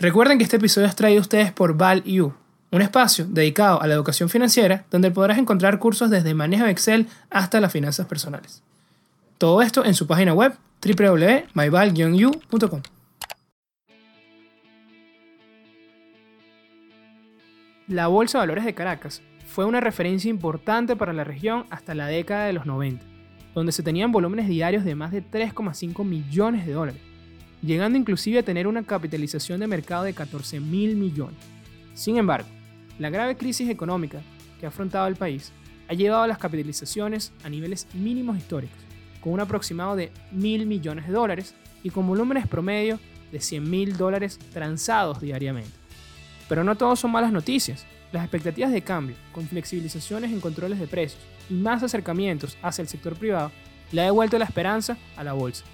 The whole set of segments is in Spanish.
Recuerden que este episodio es traído a ustedes por ValU, un espacio dedicado a la educación financiera donde podrás encontrar cursos desde manejo de Excel hasta las finanzas personales. Todo esto en su página web www.myval-u.com. La Bolsa de Valores de Caracas fue una referencia importante para la región hasta la década de los 90, donde se tenían volúmenes diarios de más de 3,5 millones de dólares, llegando inclusive a tener una capitalización de mercado de 14 mil millones. Sin embargo, la grave crisis económica que ha afrontado el país ha llevado a las capitalizaciones a niveles mínimos históricos, con un aproximado de mil millones de dólares y con volúmenes promedio de 100 mil dólares transados diariamente. Pero no todo son malas noticias. Las expectativas de cambio, con flexibilizaciones en controles de precios y más acercamientos hacia el sector privado, le ha devuelto la esperanza a la bolsa.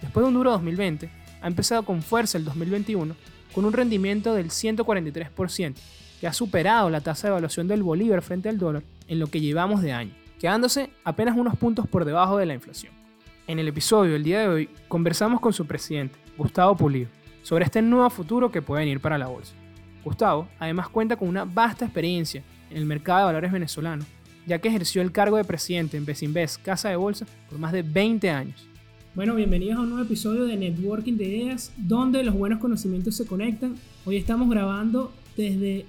Después de un duro 2020, ha empezado con fuerza el 2021 con un rendimiento del 143%, que ha superado la tasa de evaluación del bolívar frente al dólar en lo que llevamos de año, quedándose apenas unos puntos por debajo de la inflación. En el episodio del día de hoy conversamos con su presidente, Gustavo Pulido, sobre este nuevo futuro que puede venir para la bolsa. Gustavo además cuenta con una vasta experiencia en el mercado de valores venezolano, ya que ejerció el cargo de presidente en Besinvest Casa de Bolsa por más de 20 años. Bueno, bienvenidos a un nuevo episodio de Networking de Ideas, donde los buenos conocimientos se conectan. Hoy estamos grabando desde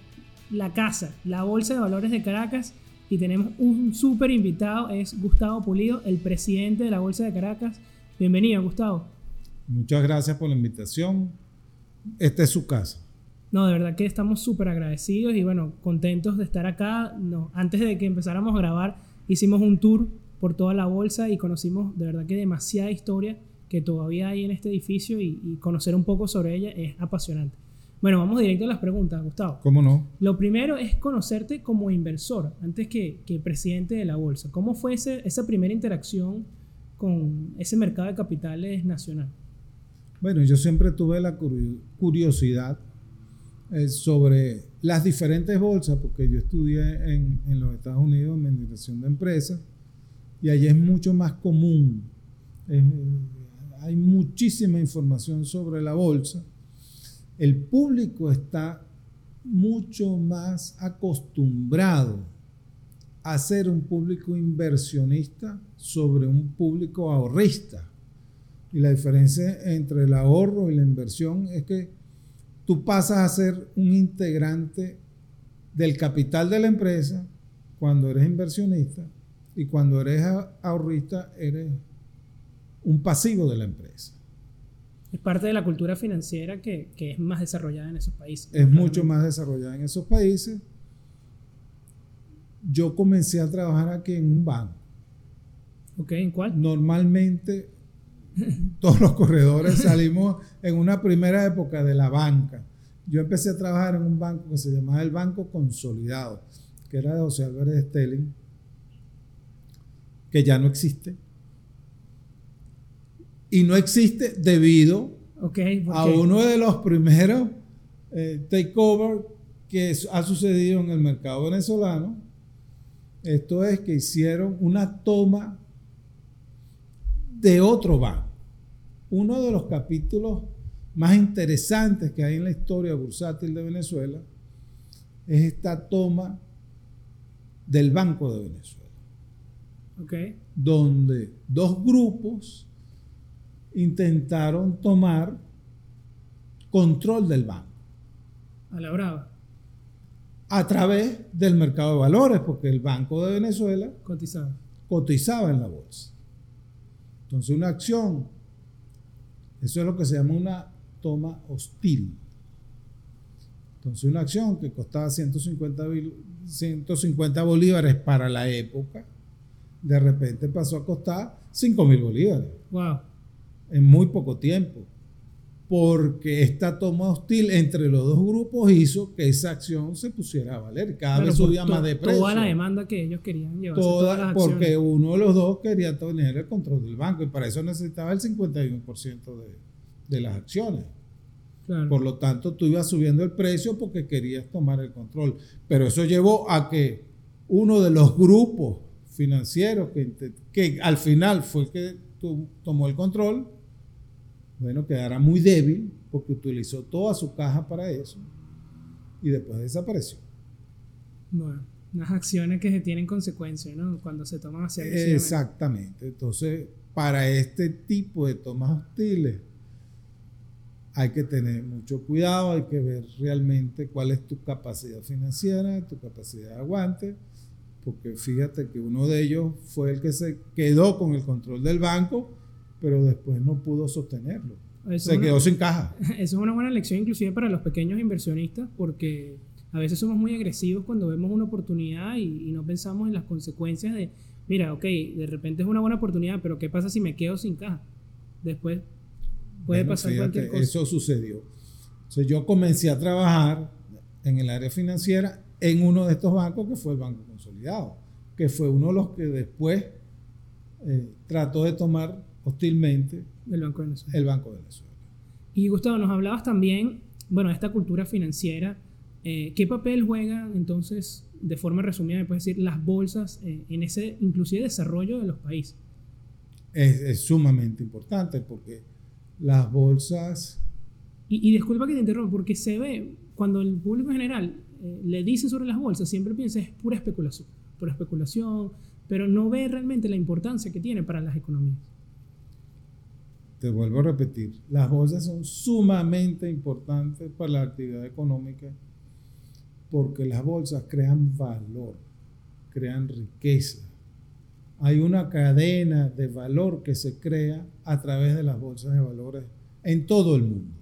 la casa, la Bolsa de Valores de Caracas, y tenemos un súper invitado, es Gustavo Pulido, el presidente de la Bolsa de Caracas. Bienvenido, Gustavo. Muchas gracias por la invitación. Esta es su casa. No, de verdad que estamos súper agradecidos y bueno, contentos de estar acá. No, antes de que empezáramos a grabar, hicimos un tour por toda la bolsa y conocimos de verdad que demasiada historia que todavía hay en este edificio y, conocer un poco sobre ella es apasionante. Bueno, vamos directo a las preguntas, Gustavo. ¿Cómo no? Lo primero es conocerte como inversor, antes que, que presidente de la bolsa. ¿Cómo fue ese, esa primera interacción con ese mercado de capitales nacional? Bueno, yo siempre tuve la curiosidad eh, sobre las diferentes bolsas, porque yo estudié en, en, los Estados Unidos en administración de empresas y allí es mucho más común. hay muchísima información sobre la bolsa. El público está mucho más acostumbrado a ser un público inversionista sobre un público ahorrista. Y la diferencia entre el ahorro y la inversión es que tú pasas a ser un integrante del capital de la empresa cuando eres inversionista y cuando eres ahorrista eres un pasivo de la empresa. Es parte de la cultura financiera que, es más desarrollada en esos países. Es mucho más desarrollada en esos países. Yo comencé a trabajar aquí en un banco. Ok, ¿en cuál? Normalmente todos los corredores salimos en una primera época de la banca. Yo empecé a trabajar en un banco que se llamaba el Banco Consolidado, que era de José Álvarez Stelling, que ya no existe. Y no existe debido a uno de los primeros eh, takeover que ha sucedido en el mercado venezolano. Esto es que hicieron una toma de otro banco. Uno de los capítulos más interesantes que hay en la historia bursátil de Venezuela es esta toma del Banco de Venezuela. Okay. Donde dos grupos intentaron tomar control del banco. A la brava. A través del mercado de valores, porque el Banco de Venezuela cotizaba, cotizaba en la bolsa. Entonces una acción, eso es lo que se llama una toma hostil. Entonces una acción que costaba 150, 150 bolívares para la época, de repente pasó a costar 5 mil bolívares. Wow. En muy poco tiempo porque esta toma hostil entre los dos grupos hizo que esa acción se pusiera a valer. Cada vez subía más de precio. Toda la demanda que ellos querían llevar. Toda, porque uno de los dos quería tener el control del banco y para eso necesitaba el 51% de, de las acciones. Por lo tanto, tú ibas subiendo el precio porque querías tomar el control. Pero eso llevó a que uno de los grupos financieros que, que al final fue el que tomó el control, Bueno, quedará muy débil porque utilizó toda su caja para eso y después desapareció. Bueno, unas acciones que tienen consecuencias, ¿no? Cuando se toman así. Exactamente. Entonces, para este tipo de tomas hostiles, hay que tener mucho cuidado, hay que ver realmente cuál es tu capacidad financiera, tu capacidad de aguante, porque fíjate que uno de ellos fue el que se quedó con el control del banco, pero después no pudo sostenerlo. se quedó sin caja. Eso es una buena lección inclusive para los pequeños inversionistas, porque a veces somos muy agresivos cuando vemos una oportunidad y, no pensamos en las consecuencias de, mira, ok, de repente es una buena oportunidad, pero ¿qué pasa si me quedo sin caja? Después puede pasar cualquier cosa. Eso sucedió. yo comencé a trabajar en el área financiera en uno de estos bancos que fue el Banco Consolidado, que fue uno de los que después eh, trató de tomar hostilmente el Banco de Venezuela. El Banco de Venezuela. Y Gustavo, nos hablabas también, bueno, de esta cultura financiera eh, ¿Qué papel juega entonces, de forma resumida, me puedes decir, las bolsas eh, en ese inclusive desarrollo de los países? Es, sumamente importante porque las bolsas... Y, disculpa que te interrumpa, porque se ve, cuando el público en general eh, le dice sobre las bolsas, siempre piensa es pura especulación, pura especulación, pero no ve realmente la importancia que tiene para las economías. Te vuelvo a repetir, las bolsas son sumamente importantes para la actividad económica porque las bolsas crean valor, crean riqueza. Hay una cadena de valor que se crea a través de las bolsas de valores en todo el mundo.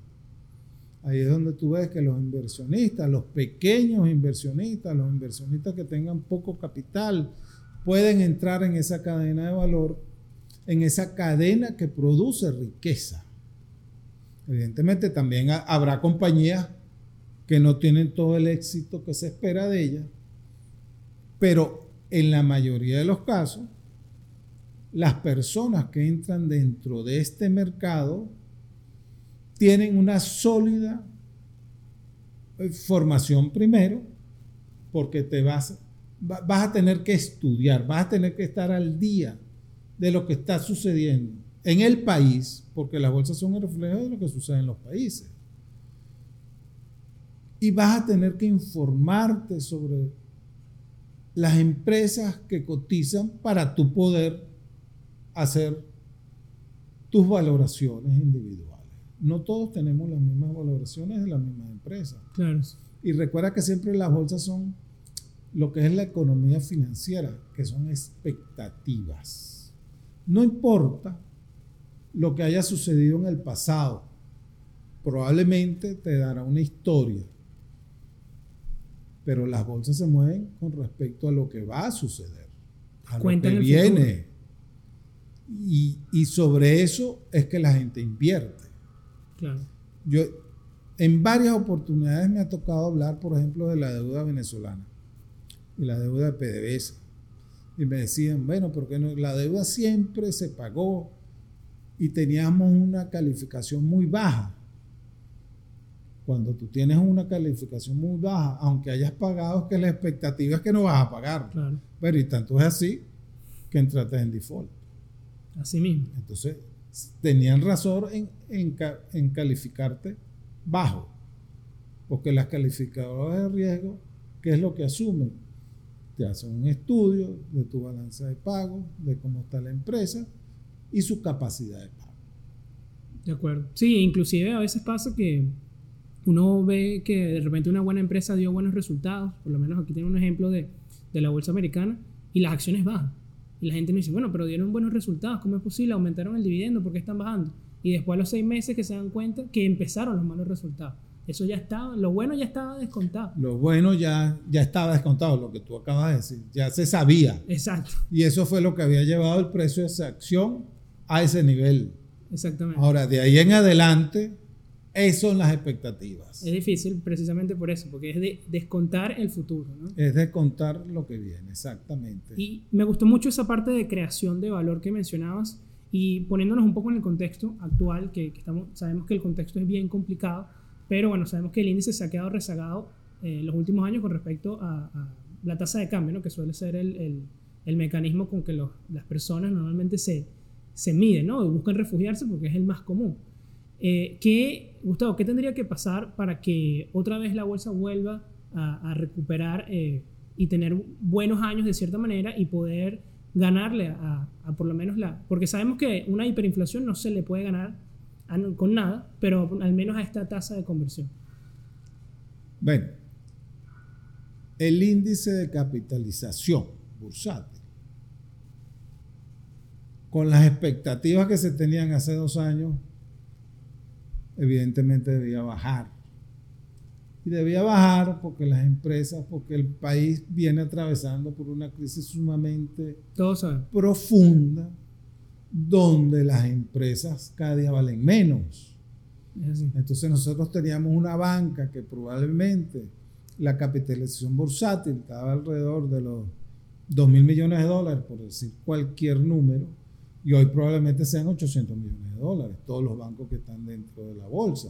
Ahí es donde tú ves que los inversionistas, los pequeños inversionistas, los inversionistas que tengan poco capital, pueden entrar en esa cadena de valor, en esa cadena que produce riqueza. Evidentemente también habrá compañías que no tienen todo el éxito que se espera de ella, pero en la mayoría de los casos, las personas que entran dentro de este mercado tienen una sólida eh, formación primero, porque te vas, vas a tener que estudiar, vas a tener que estar al día de lo que está sucediendo en el país, porque las bolsas son el reflejo de lo que sucede en los países y vas a tener que informarte sobre las empresas que cotizan para tu poder hacer tus valoraciones individuales. No todos tenemos las mismas valoraciones de las mismas empresas. Claro. Y recuerda que siempre las bolsas son lo que es la economía financiera, que son expectativas. No importa lo que haya sucedido en el pasado, probablemente te dará una historia pero las bolsas se mueven con respecto a lo que va a suceder, a lo que viene. Y, y, sobre eso es que la gente invierte. Claro. Yo, en varias oportunidades me ha tocado hablar, por ejemplo, de la deuda venezolana y la deuda de PDVSA. Y me decían, bueno, porque no? la deuda siempre se pagó y teníamos una calificación muy baja. Cuando tú tienes una calificación muy baja, aunque hayas pagado, que la expectativa es que no vas a pagar. Pero y tanto es así que entraste en default. Así mismo. Entonces, tenían razón en, en, calificarte bajo. Porque las calificadoras de riesgo, ¿qué es lo que asumen? Te hacen un estudio de tu balanza de pago, de cómo está la empresa y su capacidad de pago. De acuerdo. Sí, inclusive a veces pasa que uno ve que de repente una buena empresa dio buenos resultados, por lo menos aquí tiene un ejemplo de, de la bolsa americana, y las acciones bajan. Y la gente me dice, bueno, pero dieron buenos resultados, ¿cómo es posible? Aumentaron el dividendo, ¿por qué están bajando? Y después a los seis meses que se dan cuenta que empezaron los malos resultados. Eso ya estaba, lo bueno ya estaba descontado. Lo bueno ya, ya estaba descontado, lo que tú acabas de decir, ya se sabía. Exacto. Y eso fue lo que había llevado el precio de esa acción a ese nivel. Exactamente. Ahora, de ahí en adelante, esas son las expectativas. Es difícil precisamente por eso, porque es de descontar el futuro. ¿no? Es descontar lo que viene, exactamente. Y me gustó mucho esa parte de creación de valor que mencionabas y poniéndonos un poco en el contexto actual, que, estamos, sabemos que el contexto es bien complicado, pero bueno, sabemos que el índice se ha quedado rezagado en eh, los últimos años con respecto a, la tasa de cambio, ¿no? que suele ser el, el, el mecanismo con que los, las personas normalmente se, se miden ¿no? y buscan refugiarse porque es el más común. Eh, ¿qué, Gustavo, ¿qué tendría que pasar para que otra vez la bolsa vuelva a, recuperar eh, y tener buenos años de cierta manera y poder ganarle a, por lo menos la... Porque sabemos que una hiperinflación no se le puede ganar con nada, pero al menos a esta tasa de conversión. Bueno, el índice de capitalización bursátil, con las expectativas que se tenían hace dos años, evidentemente debía bajar. Y debía bajar porque las empresas, porque el país viene atravesando por una crisis sumamente profunda, donde las empresas cada día valen menos. Entonces nosotros teníamos una banca que probablemente la capitalización bursátil estaba alrededor de los 2 mil millones de dólares, por decir cualquier número, y hoy probablemente sean 800 millones dólares, todos los bancos que están dentro de la bolsa.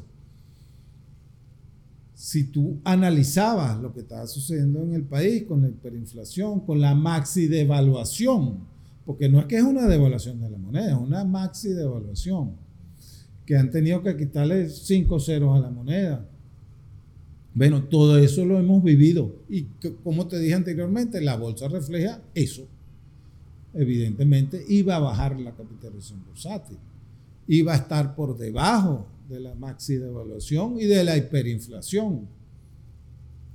Si tú analizabas lo que estaba sucediendo en el país con la hiperinflación, con la maxi devaluación, porque no es que es una devaluación de la moneda, es una maxi devaluación, que han tenido que quitarle 5 ceros a la moneda. Bueno, todo eso lo hemos vivido y como te dije anteriormente, la bolsa refleja eso evidentemente iba a bajar la capitalización bursátil, iba a estar por debajo de la maxi devaluación y de la hiperinflación.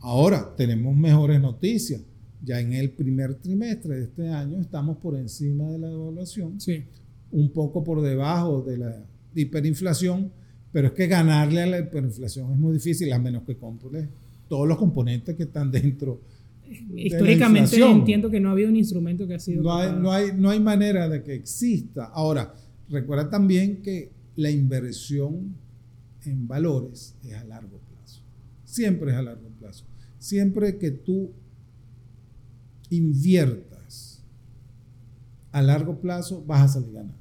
Ahora tenemos mejores noticias. Ya en el primer trimestre de este año estamos por encima de la devaluación, sí. un poco por debajo de la hiperinflación, pero es que ganarle a la hiperinflación es muy difícil, a menos que compres todos los componentes que están dentro históricamente entiendo que no ha habido un instrumento que ha sido... No hay, no, hay, no hay manera de que exista. Ahora, recuerda también que la inversión en valores es a largo plazo. Siempre es a largo plazo. Siempre que tú inviertas a largo plazo, vas a salir ganando.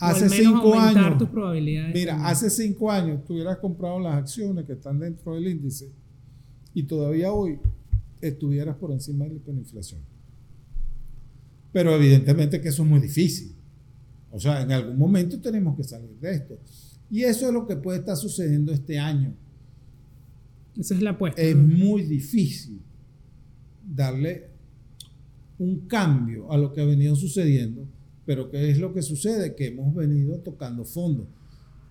Hace cinco años. Tus probabilidades mira, hace cinco años tú hubieras comprado las acciones que están dentro del índice y todavía hoy estuvieras por encima de la hiperinflación. Pero evidentemente que eso es muy difícil. O sea, en algún momento tenemos que salir de esto. Y eso es lo que puede estar sucediendo este año. Esa es la apuesta. Es muy difícil darle un cambio a lo que ha venido sucediendo, pero ¿qué es lo que sucede? Que hemos venido tocando fondo.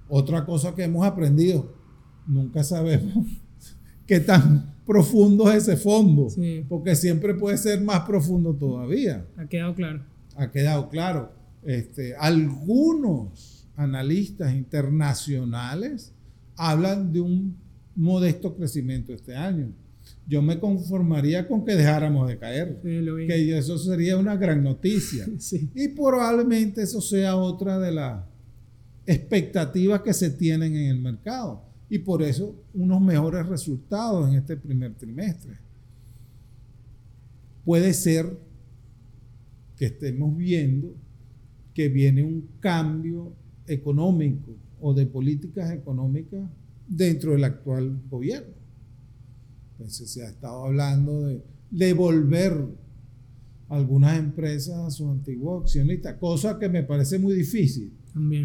Otra cosa que hemos aprendido, nunca sabemos qué tan profundo es ese fondo, porque siempre puede ser más profundo todavía. Ha quedado claro. Ha quedado claro. Este, algunos analistas internacionales hablan de un modesto crecimiento este año. Yo me conformaría con que dejáramos de caer, que eso sería una gran noticia. Y probablemente eso sea otra de las expectativas que se tienen en el mercado y por eso unos mejores resultados en este primer trimestre. Puede ser que estemos viendo que viene un cambio económico o de políticas económicas dentro del actual gobierno. Entonces se ha estado hablando de devolver algunas empresas a sus antiguos accionistas, cosa que me parece muy difícil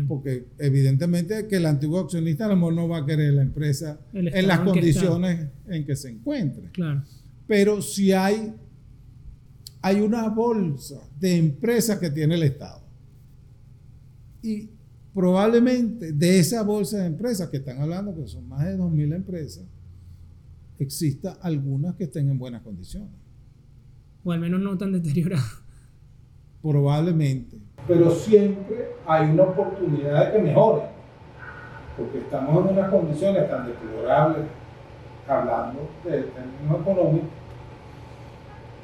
porque evidentemente que el antiguo accionista a lo mejor no va a querer la empresa en las condiciones en que se encuentre. Claro. Pero si hay, hay una bolsa de empresas que tiene el Estado. Y probablemente de esa bolsa de empresas que están hablando, que son más de 2.000 empresas, exista algunas que estén en buenas condiciones. O al menos no tan deterioradas. Probablemente pero siempre hay una oportunidad de que mejore, porque estamos en unas condiciones tan deplorables, hablando del término económico,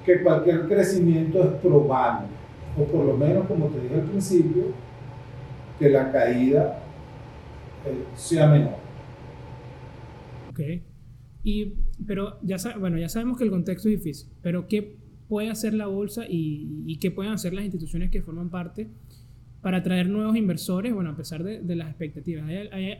que cualquier crecimiento es probable, o por lo menos, como te dije al principio, que la caída eh, sea menor. Ok. Y, pero ya, bueno, ya sabemos que el contexto es difícil, pero ¿qué puede hacer la bolsa y, qué pueden hacer las instituciones que forman parte para atraer nuevos inversores, bueno, a pesar de, las expectativas.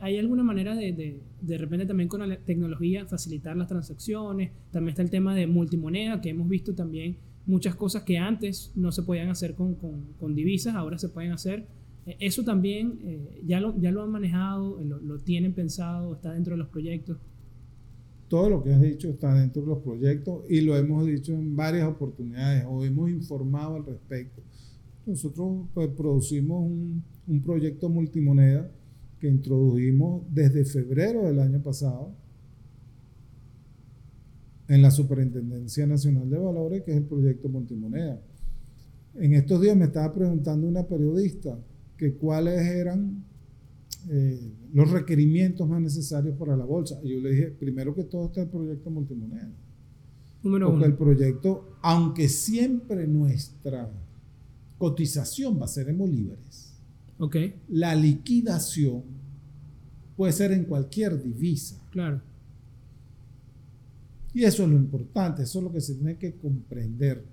¿Hay, alguna manera de, de, repente también con la tecnología facilitar las transacciones? También está el tema de multimoneda, que hemos visto también muchas cosas que antes no se podían hacer con, con, divisas, ahora se pueden hacer. E, eso también eh, ya, lo, ya lo han manejado, lo, lo tienen pensado, está dentro de los proyectos todo lo que has dicho está dentro de los proyectos y lo hemos dicho en varias oportunidades o hemos informado al respecto. Nosotros pues, producimos un, proyecto multimoneda que introdujimos desde febrero del año pasado en la Superintendencia Nacional de Valores, que es el proyecto multimoneda. En estos días me estaba preguntando una periodista que cuáles eran eh, los requerimientos más necesarios para la bolsa. Y yo le dije, primero que todo está el proyecto multimoneda. Número Porque el proyecto, aunque siempre nuestra cotización va a ser en bolívares, okay. la liquidación puede ser en cualquier divisa. Claro. Y eso es lo importante, eso es lo que se tiene que comprender.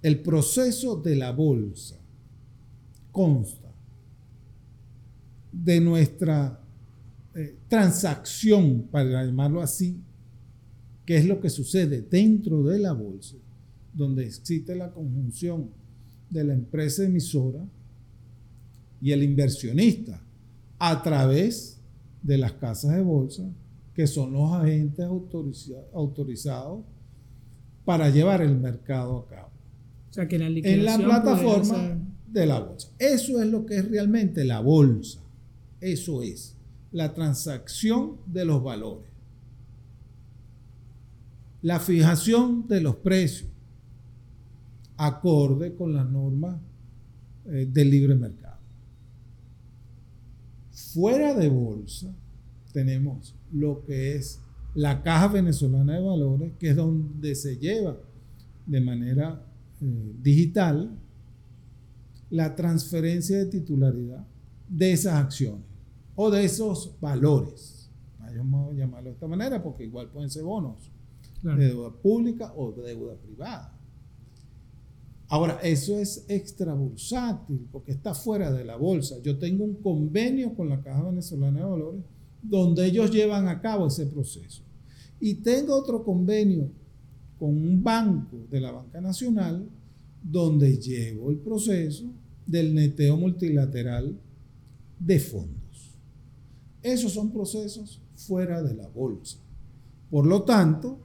El proceso de la bolsa consta de nuestra eh, transacción, para llamarlo así, que es lo que sucede dentro de la bolsa, donde existe la conjunción de la empresa emisora y el inversionista a través de las casas de bolsa, que son los agentes autorizados para llevar el mercado a cabo. O sea, que en la plataforma de la bolsa. Eso es lo que es realmente la bolsa. Eso es la transacción de los valores. La fijación de los precios acorde con las normas eh, del libre mercado. Fuera de bolsa tenemos lo que es la caja venezolana de valores, que es donde se lleva de manera eh, digital la transferencia de titularidad de esas acciones o de esos valores. Vamos a llamarlo de esta manera porque igual pueden ser bonos de deuda pública o de deuda privada. Ahora, eso es extra bursátil porque está fuera de la bolsa. Yo tengo un convenio con la Caja Venezolana de Valores donde ellos llevan a cabo ese proceso. Y tengo otro convenio con un banco de la Banca Nacional donde llevo el proceso del neteo multilateral de fondos. Esos son procesos fuera de la bolsa. Por lo tanto,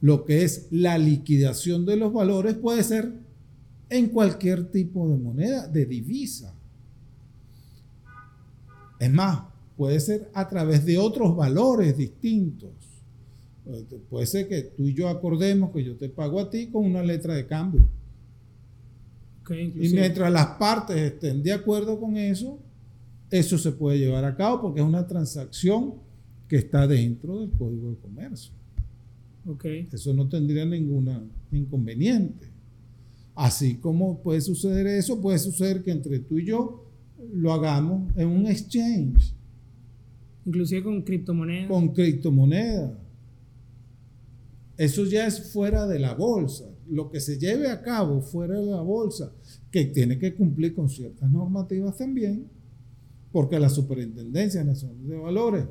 lo que es la liquidación de los valores puede ser en cualquier tipo de moneda, de divisa. Es más, puede ser a través de otros valores distintos. Puede ser que tú y yo acordemos que yo te pago a ti con una letra de cambio y mientras las partes estén de acuerdo con eso, eso se puede llevar a cabo porque es una transacción que está dentro del código de comercio. Okay. Eso no tendría ningún inconveniente. Así como puede suceder eso, puede suceder que entre tú y yo lo hagamos en un exchange. Inclusive con criptomonedas. Con criptomonedas. Eso ya es fuera de la bolsa lo que se lleve a cabo fuera de la bolsa, que tiene que cumplir con ciertas normativas también, porque la Superintendencia Nacional de Valores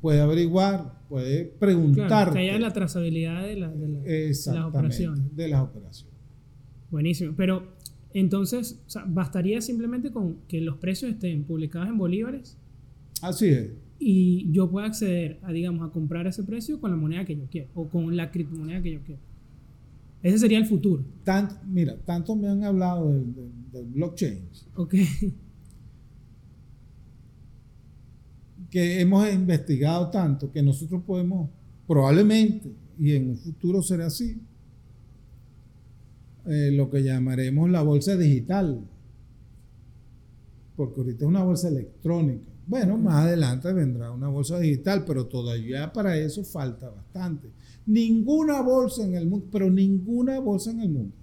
puede averiguar, puede preguntar. Claro, que haya la trazabilidad de, la, de, las operaciones. De las operaciones. Buenísimo. Pero entonces, bastaría simplemente con que los precios estén publicados en bolívares. Así es. Y yo pueda acceder a, digamos, a comprar ese precio con la moneda que yo quiero o con la criptomoneda que yo quiero. Ese sería el futuro. mira, tanto me han hablado del, blockchain. Ok. Que hemos investigado tanto que nosotros podemos, probablemente, y en un futuro será así, eh, lo que llamaremos la bolsa digital. Porque ahorita es una bolsa electrónica. Bueno, más adelante vendrá una bolsa digital, pero todavía para eso falta bastante. Ninguna bolsa en el mundo, pero ninguna bolsa en el mundo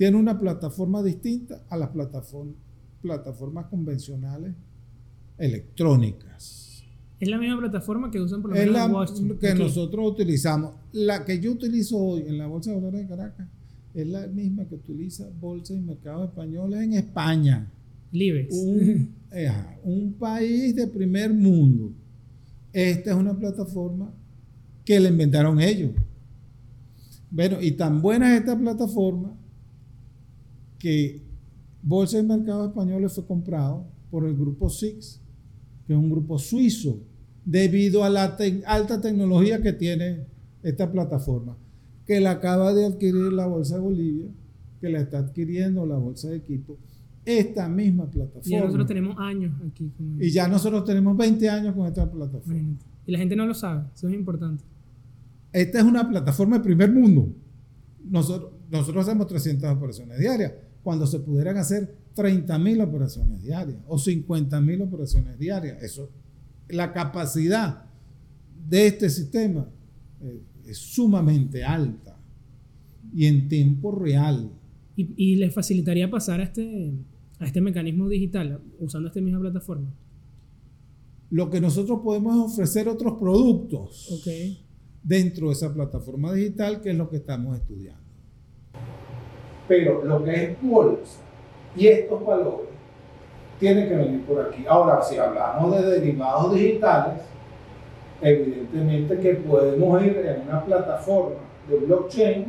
tiene una plataforma distinta a las plataformas, convencionales electrónicas. Es la misma plataforma que usan por Es la que nosotros utilizamos. La que yo utilizo hoy en la Bolsa de Valores de Caracas es la misma que utiliza Bolsa y Mercados Españoles en España. Libres. Un, un país de primer mundo. Esta es una plataforma que le inventaron ellos. Bueno, y tan buena es esta plataforma que Bolsa de Mercados Españoles fue comprado por el grupo SIX, que es un grupo suizo, debido a la alta tecnología que tiene esta plataforma, que la acaba de adquirir la Bolsa de Bolivia, que la está adquiriendo la Bolsa de Equipo, esta misma plataforma. Y ya nosotros tenemos años aquí. Y ya nosotros tenemos 20 años con esta plataforma. Y la gente no lo sabe, eso es importante. Esta es una plataforma de primer mundo. Nosotros, nosotros hacemos 300 operaciones diarias. Cuando se pudieran hacer 30.000 operaciones diarias o 50.000 operaciones diarias. Eso, la capacidad de este sistema eh, es sumamente alta y en tiempo real. ¿Y, y les facilitaría pasar a este, a este mecanismo digital usando esta misma plataforma? Lo que nosotros podemos ofrecer otros productos dentro de esa plataforma digital, que es lo que estamos estudiando. Pero lo que es bolsa y estos valores tienen que venir por aquí. Ahora, si hablamos de derivados digitales, evidentemente que podemos ir en una plataforma de blockchain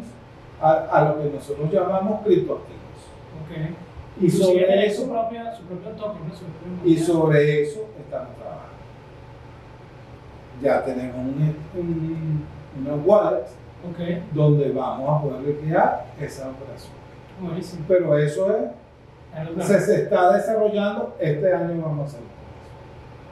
a, lo que nosotros llamamos criptoactivos. Okay. Y sobre eso, su propia, su propio token, y sobre eso estamos trabajando. Ya tenemos un, una wallet donde vamos a poder liquidar esa operación. Pero eso es se, se, está desarrollando, este año vamos a hacerlo.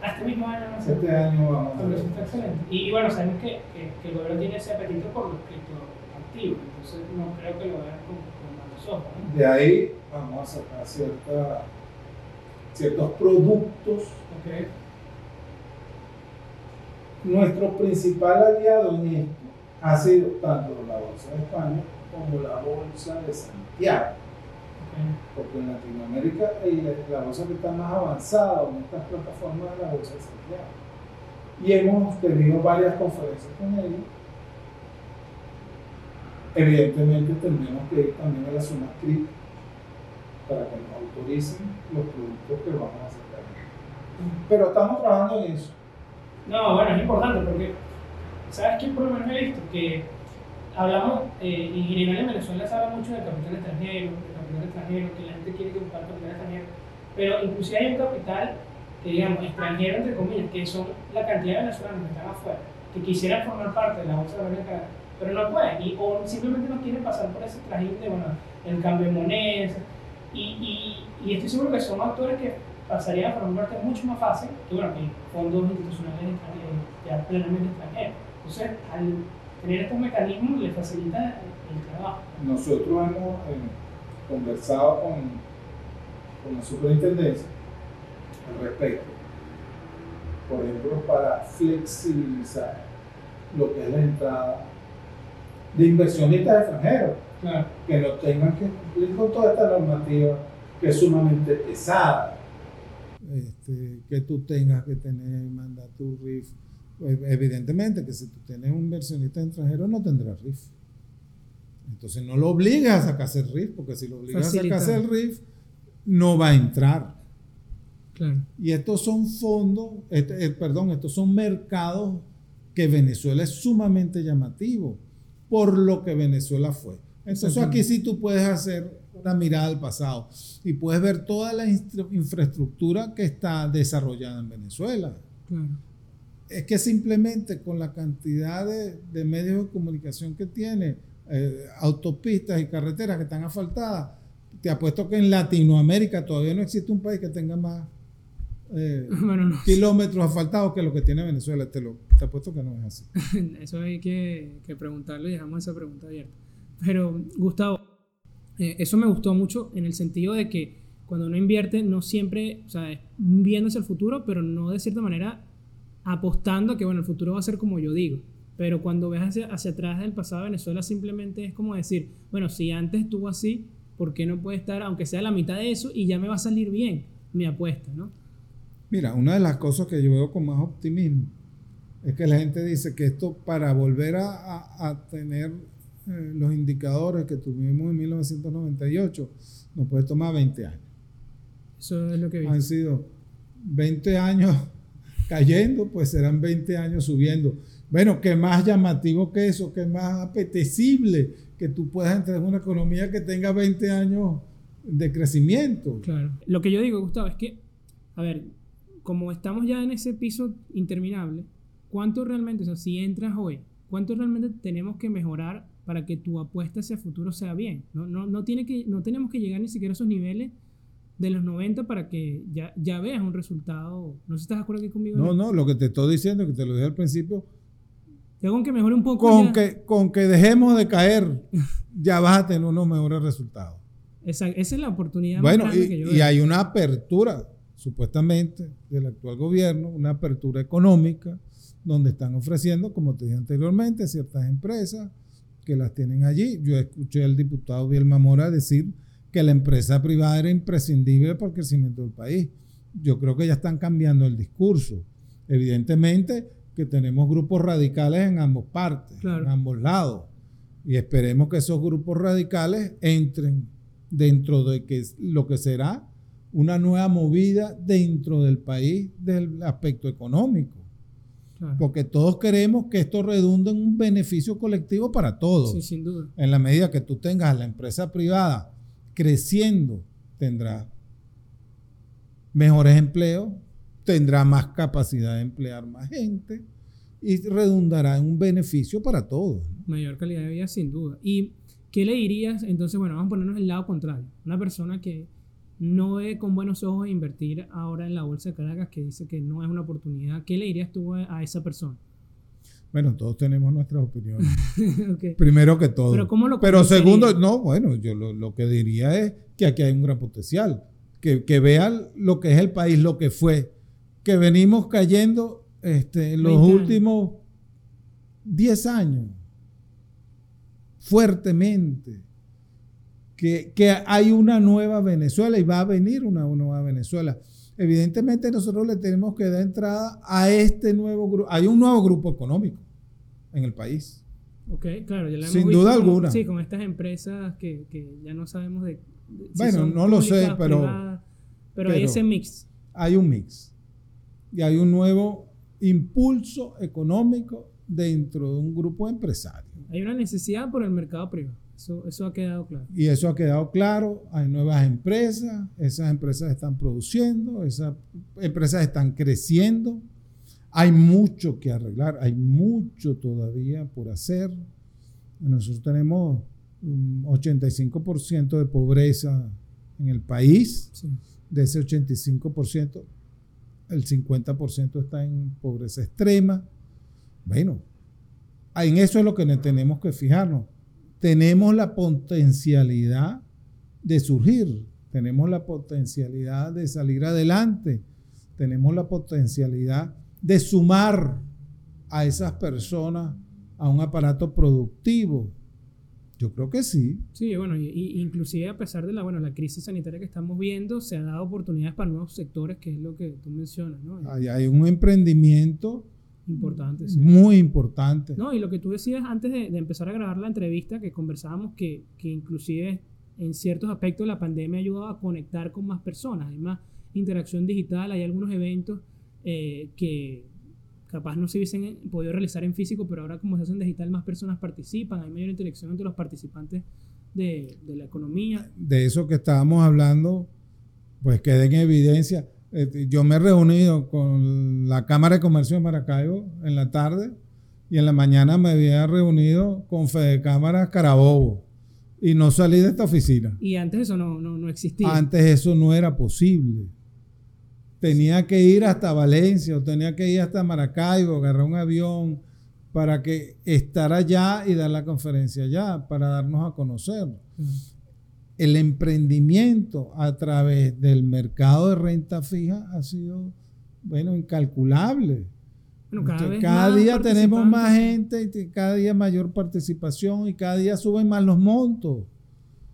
Este mismo año vamos a hacerlo. Este año vamos a hacerlo. Eso está excelente. Y, bueno, sabemos que, que, el gobierno tiene ese apetito por los criptoactivos, entonces no creo que lo vean con, con malos ojos. ¿no? De ahí vamos a sacar cierta, ciertos productos. Okay. Nuestro principal aliado en esto ha sido tanto la Bolsa de España como la Bolsa de Santiago porque en Latinoamérica la bolsa que está más avanzada en estas plataformas es la bolsa de Santiago. Y hemos tenido varias conferencias con ellos. Evidentemente tendremos que ir también a la zona crítica para que nos autoricen los productos que vamos a sacar. Pero estamos trabajando en eso. No, bueno, es importante porque, ¿sabes qué menos he visto? Que hablamos, eh, y en Venezuela se habla mucho de capital extranjero, extranjero, que la gente quiere que buscar capital extranjero, pero inclusive hay un capital que digamos extranjero entre comillas, que son la cantidad de venezolanos que están afuera, que quisieran formar parte de la bolsa de América, pero no pueden, y, o simplemente no quieren pasar por ese trajín de bueno, el cambio de monedas, y, y, y, estoy seguro que son actores que pasarían a formar parte mucho más fácil que, bueno, que fondos institucionales ya plenamente extranjeros. Entonces, al tener estos mecanismos les facilita el, trabajo. Nosotros hemos, eh, conversado con, con la superintendencia al respecto. Por ejemplo, para flexibilizar lo que es la entrada de inversionistas extranjeros, que no tengan que cumplir con toda esta normativa que es sumamente pesada. Este, que tú tengas que tener, mandar tu RIF. Pues, evidentemente que si tú tienes un inversionista extranjero no tendrás RIF. Entonces no lo obligas a sacarse el RIF, porque si lo obligas a sacarse el RIF, no va a entrar. Y estos son fondos, este, eh, perdón, estos son mercados que Venezuela es sumamente llamativo por lo que Venezuela fue. Entonces aquí sí tú puedes hacer una mirada al pasado y puedes ver toda la infraestructura que está desarrollada en Venezuela. Es que simplemente con la cantidad de, de medios de comunicación que tiene, eh, autopistas y carreteras que están asfaltadas, te apuesto que en Latinoamérica todavía no existe un país que tenga más eh, kilómetros asfaltados que lo que tiene Venezuela. Te, lo, te apuesto que no es así. Eso hay que, que preguntarlo y dejamos esa pregunta abierta. Pero, Gustavo, eh, eso me gustó mucho en el sentido de que cuando uno invierte, no siempre, o sea, viendo hacia el futuro, pero no de cierta manera apostando a que, bueno, el futuro va a ser como yo digo. Pero cuando ves hacia, hacia atrás del pasado de Venezuela, simplemente es como decir, bueno, si antes estuvo así, ¿por qué no puede estar, aunque sea la mitad de eso, y ya me va a salir bien mi apuesta, ¿no? Mira, una de las cosas que yo veo con más optimismo es que la gente dice que esto para volver a, a, tener eh, los indicadores que tuvimos en 1998 nos puede tomar 20 años. Eso es lo que vi. Han sido 20 años cayendo, pues serán 20 años subiendo. Bueno, qué más llamativo que eso, qué más apetecible que tú puedas entrar en una economía que tenga 20 años de crecimiento. Claro. Lo que yo digo, Gustavo, es que, a ver, como estamos ya en ese piso interminable, ¿cuánto realmente, o sea, si entras hoy, cuánto realmente tenemos que mejorar para que tu apuesta hacia el futuro sea bien? No, no, no, tiene que, no tenemos que llegar ni siquiera a esos niveles de los 90 para que ya, ya veas un resultado. No sé si estás de acuerdo aquí conmigo. No, no, lo que te estoy diciendo, que te lo dije al principio, ya con que mejore un poco. Con, que, con que dejemos de caer, ya vas a tener unos mejores resultados. Esa, esa es la oportunidad bueno, más grande y, que yo y hay una apertura, supuestamente, del actual gobierno, una apertura económica, donde están ofreciendo, como te dije anteriormente, ciertas empresas que las tienen allí. Yo escuché al diputado Bielma Mora decir que la empresa privada era imprescindible para el crecimiento del país. Yo creo que ya están cambiando el discurso. Evidentemente que tenemos grupos radicales en ambos partes, en ambos lados. Y esperemos que esos grupos radicales entren dentro de que lo que será una nueva movida dentro del país del aspecto económico. Porque todos queremos que esto redunde en un beneficio colectivo para todos. Sí, sin duda. En la medida que tú tengas la empresa privada creciendo, tendrá mejores empleos, tendrá más capacidad de emplear más gente y redundará en un beneficio para todos. Mayor calidad de vida, sin duda. ¿Y qué le dirías? Entonces, bueno, vamos a ponernos el lado contrario. Una persona que no ve con buenos ojos invertir ahora en la bolsa de Caracas, que dice que no es una oportunidad, ¿qué le dirías tú a esa persona? Bueno, todos tenemos nuestras opiniones. Primero que todo. Pero, ¿cómo lo Pero segundo, no, bueno, yo lo, que diría es que aquí hay un gran potencial. Que, que, vean lo que es el país, lo que fue. Que venimos cayendo este, en los últimos 10 años fuertemente. Que, que, hay una nueva Venezuela y va a venir una nueva Venezuela. Evidentemente nosotros le tenemos que dar entrada a este nuevo grupo. Hay un nuevo grupo económico en el país. Ok, claro, ya lo hemos Sin duda alguna. sí, con estas empresas que, ya no sabemos de... bueno, no lo sé, pero, pero... hay ese mix. Hay un mix. Y hay un nuevo impulso económico dentro de un grupo de empresarios. Hay una necesidad por el mercado privado. Eso, ha quedado claro. Y eso ha quedado claro. Hay nuevas empresas, esas empresas están produciendo, esas empresas están creciendo. Hay mucho que arreglar, hay mucho todavía por hacer. Nosotros tenemos un 85% de pobreza en el país. De ese 85%, el 50% está en pobreza extrema. Bueno, en eso es lo que tenemos que fijarnos tenemos la potencialidad de surgir, tenemos la potencialidad de salir adelante, tenemos la potencialidad de sumar a esas personas a un aparato productivo. Yo creo que sí. Sí, bueno, y, inclusive a pesar de la, bueno, la crisis sanitaria que estamos viendo, se han dado oportunidades para nuevos sectores, que es lo que tú mencionas, ¿no? Hay, hay un emprendimiento Importante, Muy importante. No, y lo que tú decías antes de, empezar a grabar la entrevista, que conversábamos que, que, inclusive en ciertos aspectos la pandemia ha ayudado a conectar con más personas, hay más interacción digital, hay algunos eventos eh, que capaz no se hubiesen podido realizar en físico, pero ahora como se hacen digital más personas participan, hay mayor interacción entre los participantes de, de la economía. De eso que estábamos hablando, pues queda en evidencia este, yo me he reunido con la Cámara de Comercio de Maracaibo en la tarde y en la mañana me había reunido con Fede Cámara Carabobo y no salí de esta oficina. Y antes eso no, no, existía. Antes eso no era posible. Tenía que ir hasta Valencia o tenía que ir hasta Maracaibo, agarrar un avión para que estar allá y dar la conferencia allá, para darnos a conocer el emprendimiento a través del mercado de renta fija ha sido, bueno, incalculable. cada, día tenemos más gente, y cada día mayor participación y cada día suben más los montos.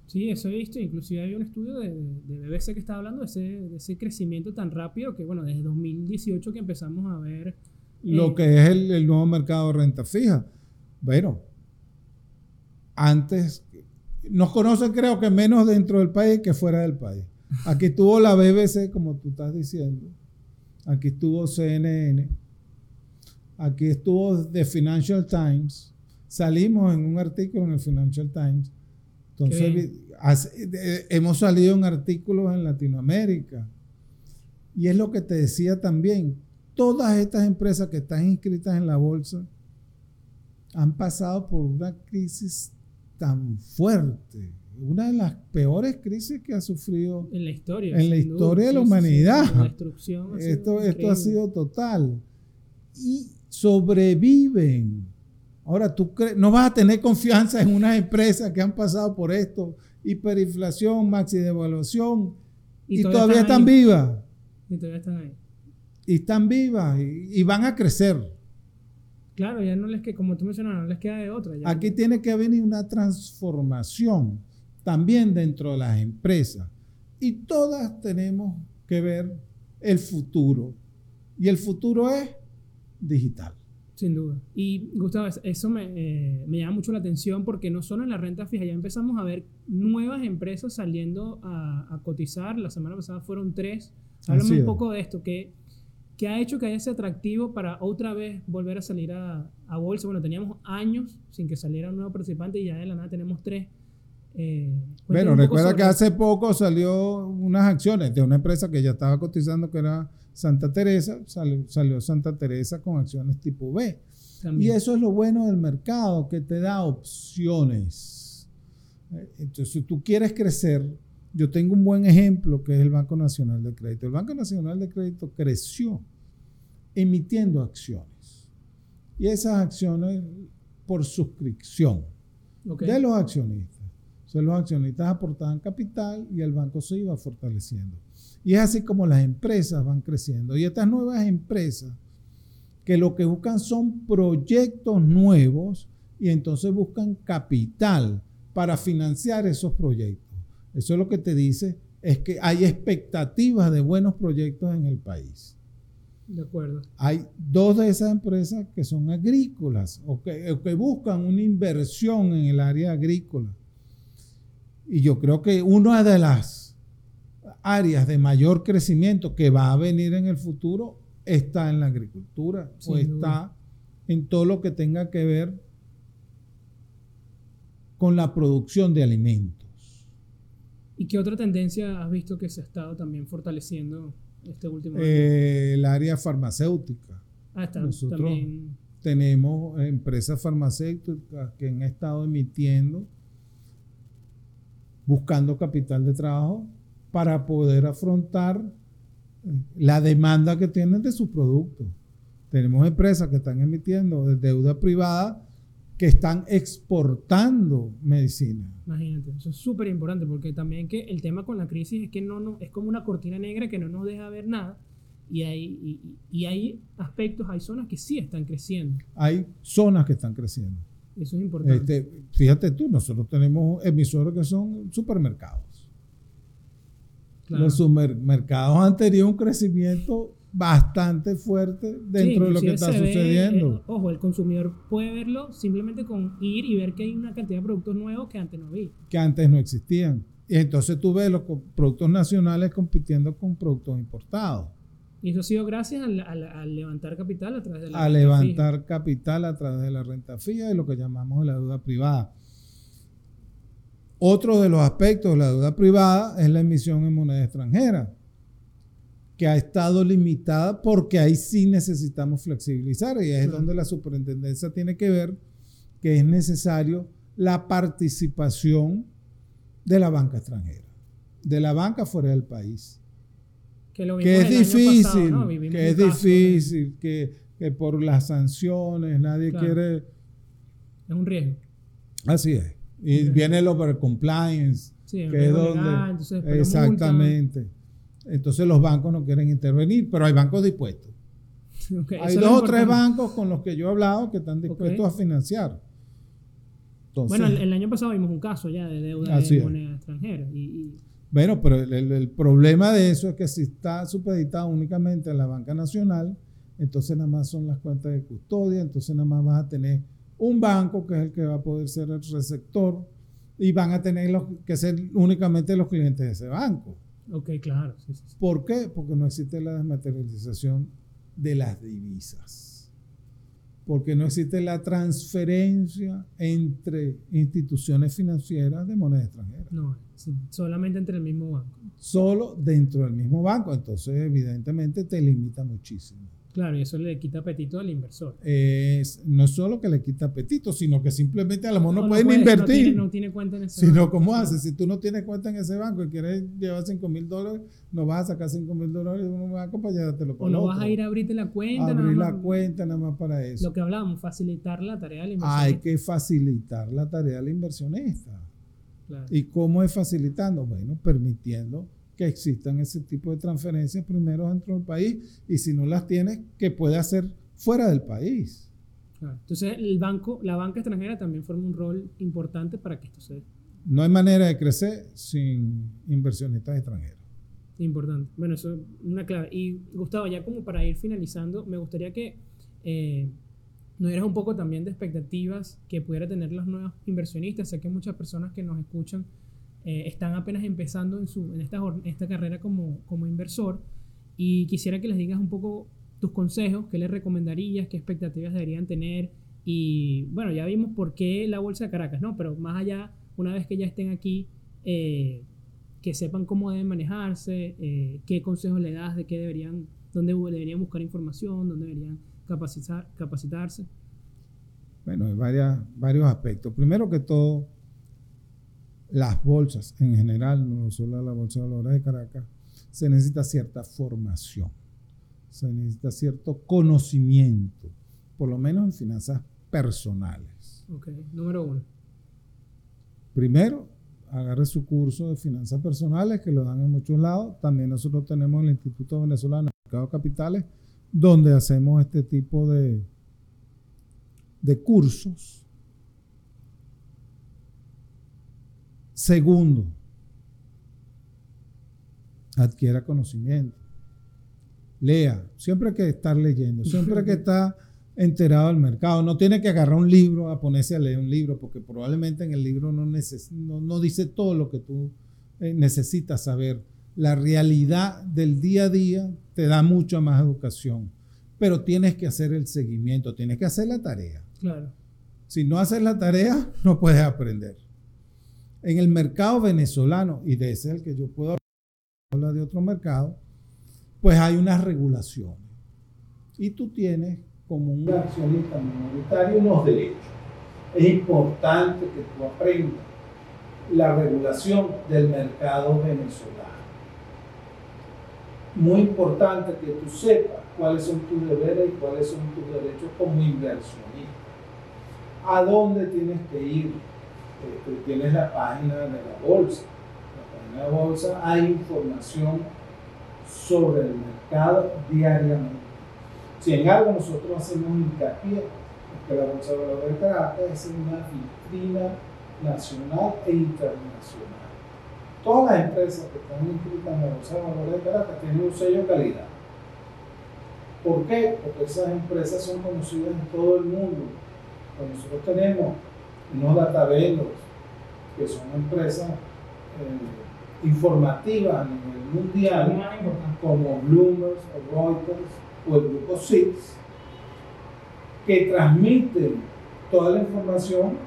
Sí, eso he visto. Inclusive hay un estudio de, BBC que está hablando de ese, crecimiento tan rápido que, bueno, desde 2018 que empezamos a ver... Lo eh, que es el, el nuevo mercado de renta fija. Bueno, antes nos conocen creo que menos dentro del país que fuera del país. Aquí estuvo la BBC, como tú estás diciendo. Aquí estuvo CNN. Aquí estuvo The Financial Times. Salimos en un artículo en el Financial Times Entonces, hemos salido en artículos en Latinoamérica. Y es lo que te decía también, todas estas empresas que están inscritas en la bolsa han pasado por una crisis tan fuerte, una de las peores crisis que ha sufrido en la historia, en la historia de la humanidad. esto, esto ha sido total. Y sobreviven. Ahora, tú no vas a tener confianza en unas empresas que han pasado por esto, hiperinflación, maxi devaluación, y, todavía, están, vivas. Y todavía están ahí. Y están vivas y, van a crecer. Claro, ya no les queda, como tú mencionas, no les queda de otra. Aquí tiene que venir una transformación también dentro de las empresas. Y todas tenemos que ver el futuro. Y el futuro es digital. Sin duda. Y Gustavo, eso eh, me, llama mucho la atención porque no solo en la renta fija, ya empezamos a ver nuevas empresas saliendo a, cotizar. La semana pasada fueron tres. Háblame un poco de esto, que, que ha hecho que haya ese atractivo para otra vez volver a salir a, a, bolsa. Bueno, teníamos años sin que saliera un nuevo participante y ya de la nada tenemos tres. Eh, bueno, recuerda que hace poco salió unas acciones de una empresa que ya estaba cotizando que era Santa Teresa, salió, Santa Teresa con acciones tipo B. Y eso es lo bueno del mercado, que te da opciones. Entonces, si tú quieres crecer, yo tengo un buen ejemplo que es el Banco Nacional de Crédito. El Banco Nacional de Crédito creció emitiendo acciones. Y esas acciones por suscripción de los accionistas. O los accionistas aportaban capital y el banco se iba fortaleciendo. Y es así como las empresas van creciendo. Y estas nuevas empresas que lo que buscan son proyectos nuevos y entonces buscan capital para financiar esos proyectos. Eso es lo que te dice, es que hay expectativas de buenos proyectos en el país. De acuerdo. Hay dos de esas empresas que son agrícolas o que, o que buscan una inversión en el área agrícola. Y yo creo que una de las áreas de mayor crecimiento que va a venir en el futuro está en la agricultura o está en todo lo que tenga que ver con la producción de alimentos. ¿Y qué otra tendencia has visto que se ha estado también fortaleciendo este último año? Eh, el área farmacéutica. Ah, está, Nosotros tenemos empresas farmacéuticas que han estado emitiendo, buscando capital de trabajo para poder afrontar la demanda que tienen de sus productos. Tenemos empresas que están emitiendo de deuda privada que están exportando medicina. Imagínate, eso es súper importante porque también que el tema con la crisis es que no, no es como una cortina negra que no nos deja ver nada y hay, y, hay aspectos, hay zonas que sí están creciendo. Hay zonas que están creciendo. Eso es importante. Este, fíjate tú, nosotros tenemos emisores que son supermercados. Los supermercados han tenido un crecimiento bastante fuerte dentro de lo que está sucediendo. Eh, ojo, el consumidor puede verlo simplemente con ir y ver que hay una cantidad de productos nuevos que antes no vi. Que antes no existían. Y entonces tú ves los productos nacionales compitiendo con productos importados. Y eso ha sido gracias al, levantar capital a través de la a levantar capital a través de la renta fija y lo que llamamos la deuda privada. Otro de los aspectos de la deuda privada es la emisión en moneda extranjera, que ha estado limitada porque ahí sí necesitamos flexibilizar y es donde la superintendencia tiene que ver que es necesario la participación de la banca extranjera, de la banca fuera del país. Que, es difícil, que es difícil, que, por las sanciones nadie quiere... Es un riesgo. Así es. Y viene el overcompliance, que es donde... exactamente. Entonces los bancos no quieren intervenir, pero hay bancos dispuestos. hay dos o tres bancos con los que yo he hablado que están dispuestos a financiar. bueno, el, año pasado vimos un caso ya de deuda de moneda extranjera. Y, Bueno, pero el, problema de eso es que si está supeditado únicamente a la banca nacional, entonces nada más son las cuentas de custodia, entonces nada más vas a tener un banco que es el que va a poder ser el receptor y van a tener que ser únicamente los clientes de ese banco. Ok, claro. ¿Por qué? Porque no existe la desmaterialización de las divisas. porque no existe la transferencia entre instituciones financieras de moneda extranjera. No, solamente entre el mismo banco. Solo dentro del mismo banco, entonces evidentemente te limita muchísimo. Claro, y eso le quita apetito al inversor. Es, no es solo que le quita apetito, sino que simplemente a lo mejor no, pueden invertir. No tiene, cuenta en ese sino, banco. ¿cómo haces? Si tú no tienes cuenta en ese banco y quieres llevar 5 mil dólares, no vas a sacar 5 mil dólares de un banco para llevártelo O no vas a ir a abrirte la cuenta. Abrir la cuenta nada más para eso. Lo que hablábamos, facilitar la tarea del inversionista. Hay que facilitar la tarea del inversionista. Claro. ¿Y cómo es facilitando? Bueno, permitiendo que existan ese tipo de transferencias primero dentro del país y si no las tienes, que puede hacer fuera del país. Entonces, el banco, la banca extranjera también forma un rol importante para que esto se dé. No hay manera de crecer sin inversionistas extranjeros. Importante. Bueno, eso es una clave. Y Gustavo, ya como para ir finalizando, me gustaría que eh, nos dieras un poco también de expectativas que pudiera tener los nuevos inversionistas. Sé que muchas personas que nos escuchan eh, están apenas empezando en, su, en esta, esta carrera como, como inversor y quisiera que les digas un poco tus consejos, qué les recomendarías, qué expectativas deberían tener y bueno, ya vimos por qué la Bolsa de Caracas, ¿no? Pero más allá, una vez que ya estén aquí, eh, que sepan cómo deben manejarse, eh, qué consejos le das de qué deberían, dónde deberían buscar información, dónde deberían capacitar, capacitarse. Bueno, hay varias, varios aspectos. Primero que todo, las bolsas en general, no solo la Bolsa de Valores de Caracas, se necesita cierta formación, se necesita cierto conocimiento, por lo menos en finanzas personales. Ok, número uno. Primero, agarre su curso de finanzas personales que lo dan en muchos lados. También nosotros tenemos el Instituto Venezolano de Mercado de Capitales, donde hacemos este tipo de, de cursos Segundo, adquiera conocimiento. Lea, siempre hay que estar leyendo, siempre hay que estar enterado del mercado. No tiene que agarrar un libro a ponerse a leer un libro, porque probablemente en el libro no, no, dice todo lo que tú eh, necesitas saber. La realidad del día a día te da mucha más educación, pero tienes que hacer el seguimiento, tienes que hacer la tarea. Claro. Si no haces la tarea, no puedes aprender. En el mercado venezolano, y de ese es el que yo puedo hablar de otro mercado, pues hay unas regulaciones. Y tú tienes como un accionista minoritario unos derechos. Es importante que tú aprendas la regulación del mercado venezolano. Muy importante que tú sepas cuáles son tus deberes y cuáles son tus derechos como inversionista. ¿A dónde tienes que ir? Tienes la página de la bolsa. La página de la bolsa hay información sobre el mercado diariamente. Si en algo nosotros hacemos hincapié, es que la Bolsa de Valores de Caracas es una vitrina nacional e internacional. Todas las empresas que están inscritas en la Bolsa de Valores de Caracas tienen un sello de calidad. ¿Por qué? Porque esas empresas son conocidas en todo el mundo. Cuando nosotros tenemos unos datavelos, que son empresas eh, informativas a nivel mundial, como Bloomberg o Reuters o el grupo SIX, que transmiten toda la información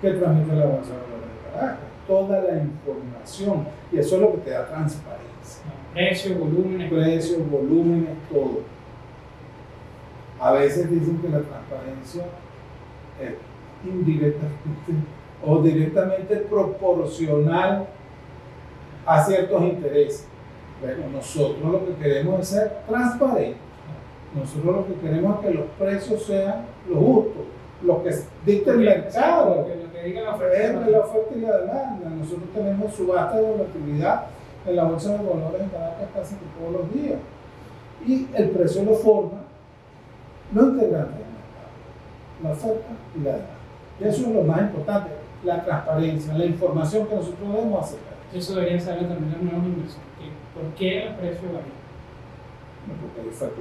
que transmite la Bolsa de Caracas, toda la información, y eso es lo que te da transparencia. Precios, volúmenes. Precios, volúmenes, todo. A veces dicen que la transparencia es indirectamente o directamente proporcional a ciertos intereses. Bueno, nosotros lo que queremos es ser transparentes. Nosotros lo que queremos es que los precios sean los justos, lo que dicta el mercado, lo que diga la oferta, la oferta y la demanda. Nosotros tenemos subasta de volatilidad en la bolsa de valores en Caracas casi todos los días. Y el precio lo forma lo integrante del mercado, la oferta y la demanda. Eso es lo más importante, la transparencia, la información que nosotros debemos aceptar. Eso debería saber también los nuevos inversores. ¿Por qué el precio varía? No, porque hay oferta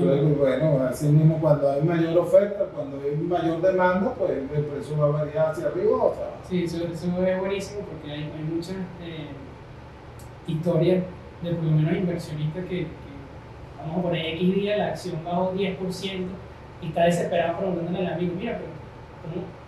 Yo digo, bueno, así mismo cuando hay mayor oferta, cuando hay mayor demanda, pues el precio va a variar hacia arriba o hacia abajo. Sí, eso, es buenísimo porque hay, hay muchas eh, historias de por lo menos inversionistas que, que, vamos a poner X día la acción bajó 10% y está desesperado preguntándole al amigo, mira, pero,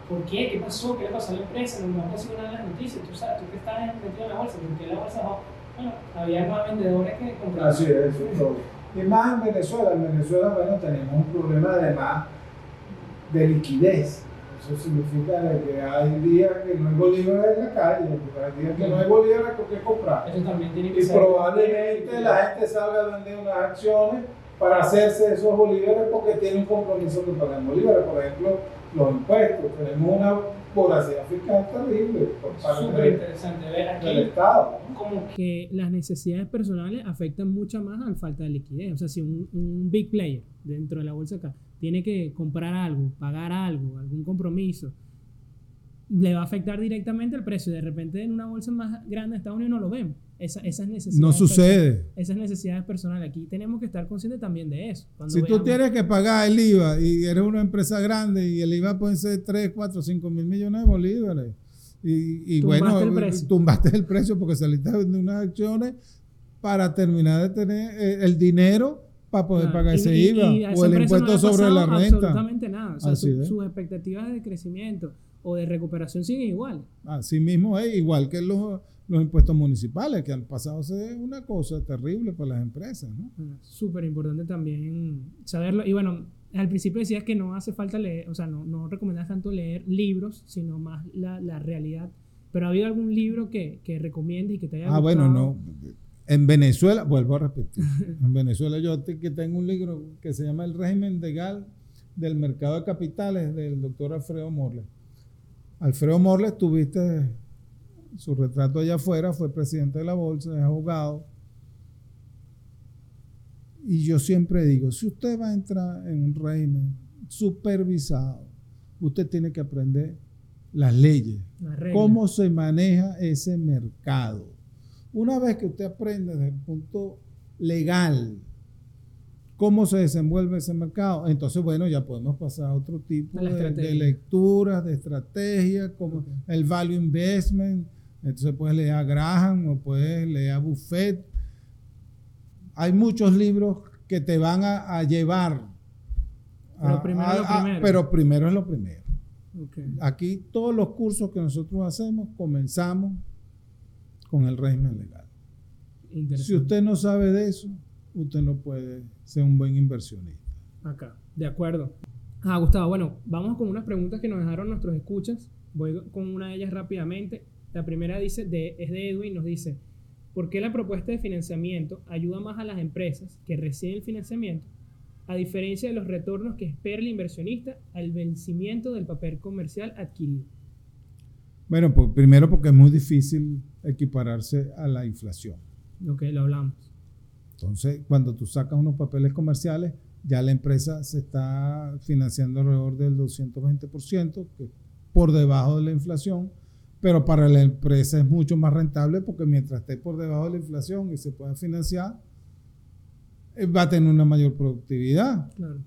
¿por qué? ¿Qué pasó? ¿Qué le pasó a la empresa? No, no pasado nada en las noticias, tú sabes, tú que estás metido en la bolsa, ¿por qué la bolsa bajó? Bueno, había más vendedores que compraban. Así es, eso es todo. Y más en Venezuela, en Venezuela, bueno, tenemos un problema además de liquidez. Eso significa que hay días que no hay bolívares en la calle, hay días que no hay bolívares que comprar. Eso también tiene que y ser- probablemente la gente salga a vender unas acciones para hacerse esos bolívares porque tiene un compromiso que pagar en bolívares. Por ejemplo, los impuestos. Tenemos una voracidad fiscal terrible por parte del, interesante ver aquí del Estado. ¿no? como que las necesidades personales afectan mucho más a la falta de liquidez. O sea, si un, un big player dentro de la bolsa acá tiene que comprar algo, pagar algo, algún compromiso, le va a afectar directamente el precio. De repente en una bolsa más grande de Estados Unidos no lo vemos. Esa- esas necesidades No sucede. esas necesidades personales. Aquí tenemos que estar conscientes también de eso. Cuando Si tú tienes que pagar el IVA y eres una empresa grande y el IVA puede ser 3, 4, 5 mil millones de bolívares. Y, y Tumbaste bueno, el tumbaste el precio porque saliste a vender unas acciones para terminar de tener eh, el dinero para poder Claro. pagar ese y- IVA y o el no impuesto sobre la renta. Absolutamente nada. O sea, su- sus expectativas de crecimiento o de recuperación siguen igual. Así mismo es, igual que los, los impuestos municipales, que han pasado a ser una cosa terrible para las empresas. ¿no? Ah, Súper importante también saberlo. Y bueno, al principio decías que no hace falta leer, o sea, no, no recomendás tanto leer libros, sino más la, la realidad. Pero ¿ha habido algún libro que, que recomiendes y que te haya Ah, bueno, gustado? no. En Venezuela, vuelvo a repetir, en Venezuela yo te- que tengo un libro que se llama El régimen legal del mercado de capitales del doctor Alfredo Morles. Alfredo Morles, tuviste su retrato allá afuera, fue presidente de la bolsa, es abogado. Y yo siempre digo, si usted va a entrar en un régimen supervisado, usted tiene que aprender las leyes, cómo se maneja ese mercado. Una vez que usted aprende desde el punto legal cómo se desenvuelve ese mercado, entonces bueno, ya podemos pasar a otro tipo de, lecturas, de estrategias, como el value investment. Entonces puedes leer a Graham o puedes leer a Buffett. Hay muchos libros que te van a, a llevar. Pero a- primero a- lo primero. pero primero es lo primero. Aquí todos los cursos que nosotros hacemos comenzamos con el régimen legal. Si usted no sabe de eso, usted no puede ser un buen inversionista. Acá, de acuerdo. Ah, Gustavo, bueno, vamos con unas preguntas que nos dejaron nuestros escuchas. Voy con una de ellas rápidamente. La primera dice, de, es de Edwin, nos dice, ¿por qué la propuesta de financiamiento ayuda más a las empresas que reciben el financiamiento, a diferencia de los retornos que espera el inversionista al vencimiento del papel comercial adquirido? Bueno, pues primero porque es muy difícil equipararse a la inflación. Ok, lo hablamos. Entonces, cuando tú sacas unos papeles comerciales, ya la empresa se está financiando alrededor del 220%, que es por debajo de la inflación, pero para la empresa es mucho más rentable porque mientras esté por debajo de la inflación y se pueda financiar, eh, va a tener una mayor productividad, Claro.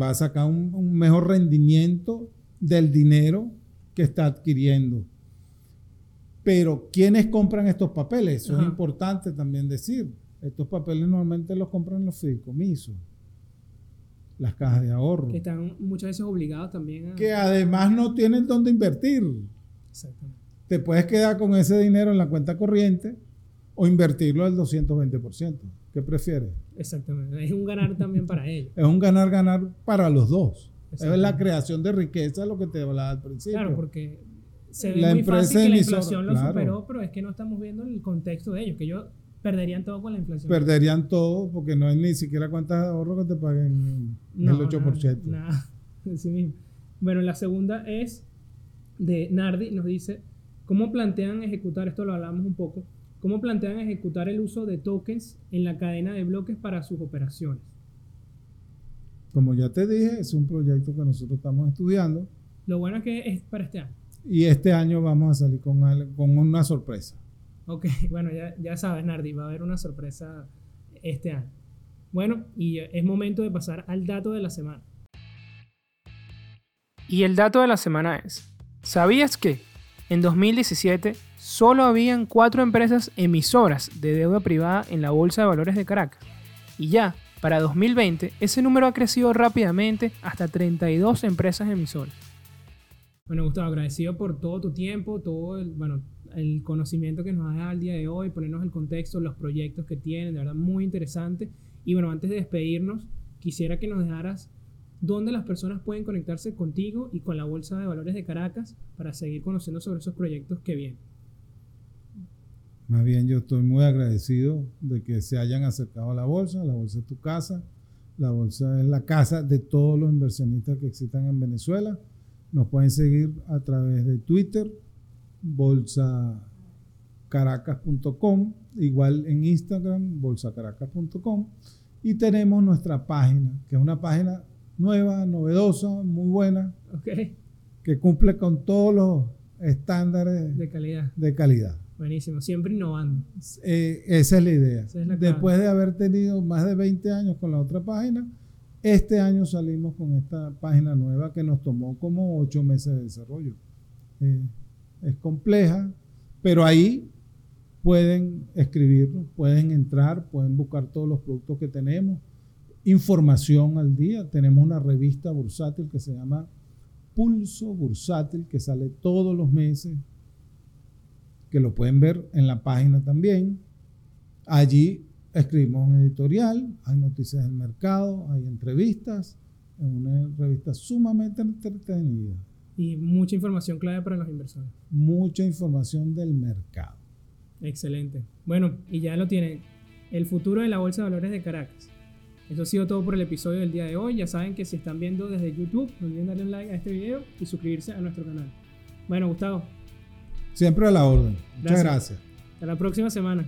va a sacar un, un mejor rendimiento del dinero que está adquiriendo. Pero, ¿quiénes compran estos papeles? Eso Ajá. es importante también decir. Estos papeles normalmente los compran los fideicomisos, las cajas de ahorro, Que están muchas veces obligados también a... que además no tienen dónde invertir. Exactamente. Te puedes quedar con ese dinero en la cuenta corriente o invertirlo al 220%. ¿Qué prefieres? Exactamente. Es un ganar también para ellos. Es un ganar-ganar para los dos. Es la creación de riqueza, lo que te hablaba al principio. Claro, porque se ve La muy empresa fácil que la inflación lo claro. superó, pero es que no estamos viendo el contexto de ellos, que ellos perderían todo con la inflación. Perderían todo porque no hay ni siquiera cuentas de ahorro que te paguen No, el 8%. Nada, nada. Así mismo. Bueno, la segunda es de Nardi, nos dice, ¿cómo plantean ejecutar, esto lo hablamos un poco, cómo plantean ejecutar el uso de tokens en la cadena de bloques para sus operaciones? Como ya te dije, es un proyecto que nosotros estamos estudiando Lo bueno es que es para este año. y este año vamos a salir con, al- con una sorpresa. Ok, bueno, ya, ya sabes, Nardi, va a haber una sorpresa este año. Bueno, y es momento de pasar al dato de la semana. Y el dato de la semana es, ¿sabías que en 2017 solo habían cuatro empresas emisoras de deuda privada en la Bolsa de Valores de Caracas? Y ya Para 2020, ese número ha crecido rápidamente hasta 32 empresas emisoras. Bueno, Gustavo, agradecido por todo tu tiempo, todo el, bueno, el conocimiento que nos has dado al día de hoy, ponernos el contexto, los proyectos que tienen, de verdad muy interesante. Y bueno, antes de despedirnos, quisiera que nos dejaras dónde las personas pueden conectarse contigo y con la Bolsa de Valores de Caracas para seguir conociendo sobre esos proyectos que vienen. Más bien yo estoy muy agradecido de que se hayan acercado a la bolsa. La bolsa es tu casa. La bolsa es la casa de todos los inversionistas que existan en Venezuela. Nos pueden seguir a través de Twitter, bolsacaracas.com, igual en Instagram, bolsacaracas.com. Y tenemos nuestra página, que es una página nueva, novedosa, muy buena, que cumple con todos los estándares de calidad. De calidad. Buenísimo, siempre innovando. Eh, esa es la idea. Después de haber tenido más de 20 años con la otra página, este año salimos con esta página nueva que nos tomó como 8 meses de desarrollo. Eh, es compleja, pero ahí pueden escribirlo, pueden entrar, pueden buscar todos los productos que tenemos, información al día. Tenemos una revista bursátil que se llama Pulso Bursátil, que sale todos los meses que lo pueden ver en la página también. Allí escribimos un editorial, hay noticias del mercado, hay entrevistas, es una revista sumamente entretenida. Y mucha información clave para los inversores. Mucha información del mercado. Excelente. Bueno, y ya lo tienen. El futuro de la Bolsa de Valores de Caracas. Eso ha sido todo por el episodio del día de hoy. Ya saben que si están viendo desde YouTube, no olviden darle un like a este video y suscribirse a nuestro canal. Bueno, Gustavo, Siempre a la orden. Muchas gracias. Hasta la próxima semana.